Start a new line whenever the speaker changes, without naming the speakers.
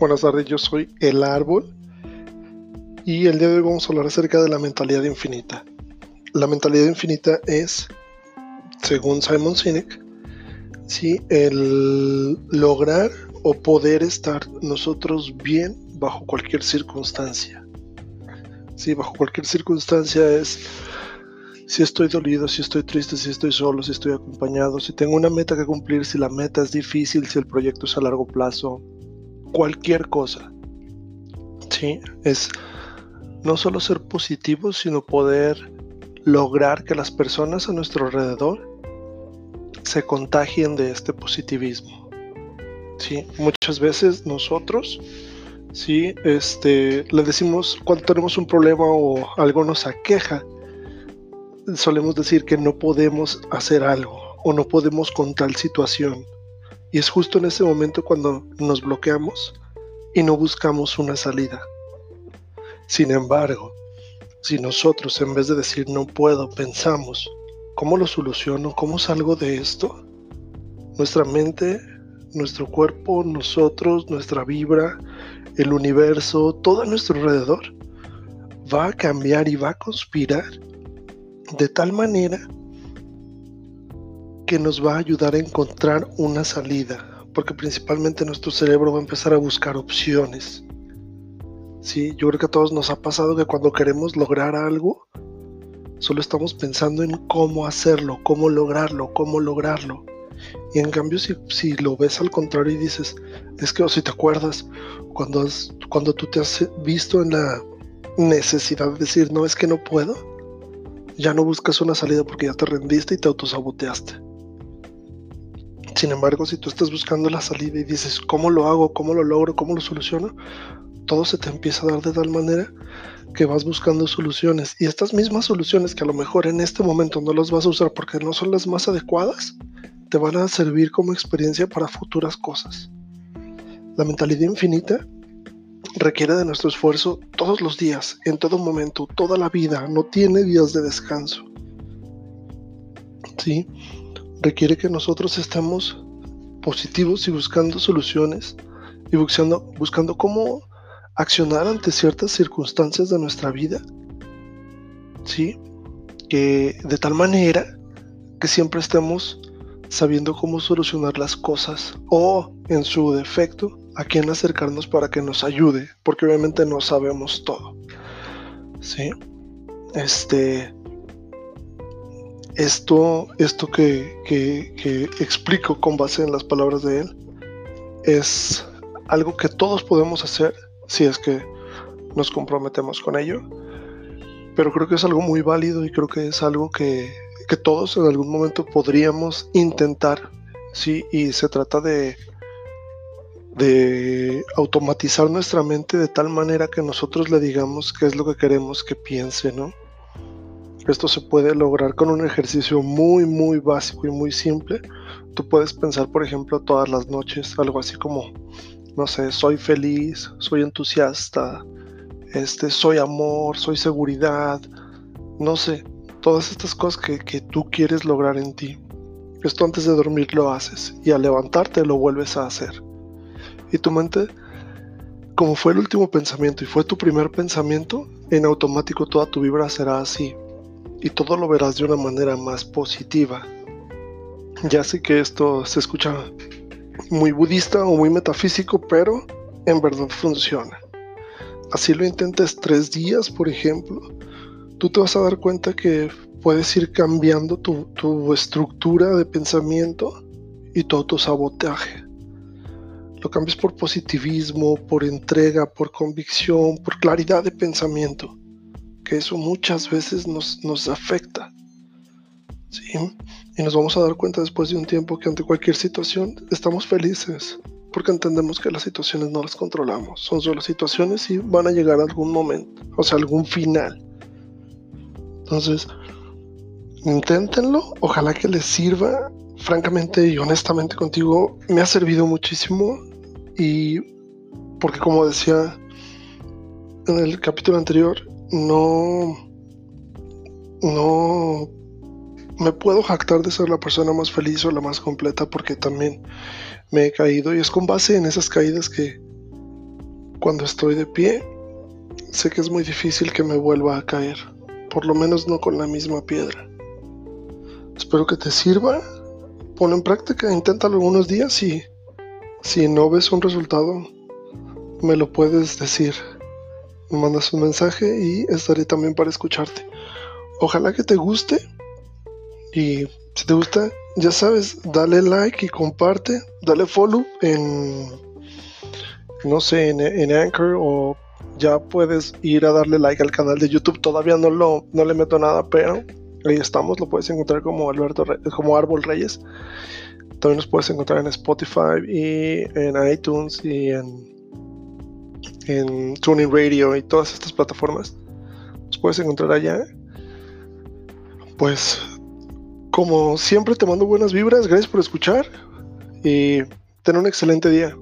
Buenas tardes, yo soy El Árbol y el día de hoy vamos a hablar acerca de la mentalidad infinita. La mentalidad infinita es, según Simon Sinek, ¿sí? el lograr o poder estar nosotros bien bajo cualquier circunstancia. Sí, bajo cualquier circunstancia es si estoy dolido, si estoy triste, si estoy solo, si estoy acompañado, si tengo una meta que cumplir, si la meta es difícil, si el proyecto es a largo plazo, cualquier cosa. Sí, es no solo ser positivo, sino poder lograr que las personas a nuestro alrededor se contagien de este positivismo. Sí, muchas veces nosotros sí, este, le decimos cuando tenemos un problema o algo nos aqueja, solemos decir que no podemos hacer algo o no podemos con tal situación. Y es justo en ese momento cuando nos bloqueamos y no buscamos una salida. Sin embargo, si nosotros en vez de decir no puedo, pensamos, ¿cómo lo soluciono? ¿Cómo salgo de esto? Nuestra mente, nuestro cuerpo, nosotros, nuestra vibra, el universo, todo a nuestro alrededor va a cambiar y va a conspirar de tal manera que nos va a ayudar a encontrar una salida, porque principalmente nuestro cerebro va a empezar a buscar opciones. Sí, yo creo que a todos nos ha pasado que cuando queremos lograr algo, solo estamos pensando en cómo hacerlo, cómo lograrlo, cómo lograrlo. Y en cambio, si, si lo ves al contrario y dices, es que o si te acuerdas, cuando, cuando tú te has visto en la necesidad de decir, no, es que no puedo, ya no buscas una salida porque ya te rendiste y te autosaboteaste. Sin embargo, si tú estás buscando la salida y dices, ¿cómo lo hago? ¿Cómo lo logro? ¿Cómo lo soluciono? Todo se te empieza a dar de tal manera que vas buscando soluciones. Y estas mismas soluciones que a lo mejor en este momento no las vas a usar porque no son las más adecuadas, te van a servir como experiencia para futuras cosas. La mentalidad infinita requiere de nuestro esfuerzo todos los días, en todo momento, toda la vida, no tiene días de descanso. ¿Sí? Requiere que nosotros estemos positivos y buscando soluciones y buscando, buscando cómo accionar ante ciertas circunstancias de nuestra vida. ¿Sí? Que de tal manera que siempre estemos sabiendo cómo solucionar las cosas o, en su defecto, a quién acercarnos para que nos ayude, porque obviamente no sabemos todo. ¿Sí? Este. Esto, esto que, que explico con base en las palabras de él es algo que todos podemos hacer si es que nos comprometemos con ello. Pero creo que es algo muy válido y creo que es algo que, que todos en algún momento podríamos intentar. Sí, y se trata de de automatizar nuestra mente de tal manera que nosotros le digamos qué es lo que queremos que piense, ¿no? Esto se puede lograr con un ejercicio muy, muy básico y muy simple. Tú puedes pensar, por ejemplo, todas las noches algo así como, no sé, soy feliz, soy entusiasta, este, soy amor, soy seguridad, no sé, todas estas cosas que, que tú quieres lograr en ti. Esto antes de dormir lo haces y al levantarte lo vuelves a hacer. Y tu mente, como fue el último pensamiento y fue tu primer pensamiento, en automático toda tu vibra será así. Y todo lo verás de una manera más positiva. Ya sé que esto se escucha muy budista o muy metafísico, pero en verdad funciona. Así lo intentes tres días, por ejemplo, tú te vas a dar cuenta que puedes ir cambiando tu, tu estructura de pensamiento y todo tu sabotaje lo cambies por positivismo, por entrega, por convicción, por claridad de pensamiento, que eso muchas veces nos, nos afecta. ¿sí? Y nos vamos a dar cuenta después de un tiempo que ante cualquier situación estamos felices, porque entendemos que las situaciones no las controlamos, son solo situaciones y van a llegar algún momento, o sea, algún final. Entonces, inténtenlo, ojalá que les sirva francamente y honestamente contigo me ha servido muchísimo y porque como decía en el capítulo anterior, no, no me puedo jactar de ser la persona más feliz o la más completa porque también me he caído y es con base en esas caídas que, cuando estoy de pie, sé que es muy difícil que me vuelva a caer, por lo menos no con la misma piedra. Espero que te sirva, pon en práctica, inténtalo algunos días y si no ves un resultado, me lo puedes decir. Me mandas un mensaje y estaré también para escucharte. Ojalá que te guste y si te gusta, ya sabes, dale like y comparte, dale follow en, no sé, en, Anchor o ya puedes ir a darle like al canal de YouTube. Todavía no, lo, no le meto nada, pero ahí estamos. Lo puedes encontrar como Alberto como Árbol Reyes. También nos puedes encontrar en Spotify y en iTunes y en, en Tuning Radio y todas estas plataformas. Nos puedes encontrar allá. Pues como siempre te mando buenas vibras, gracias por escuchar y ten un excelente día.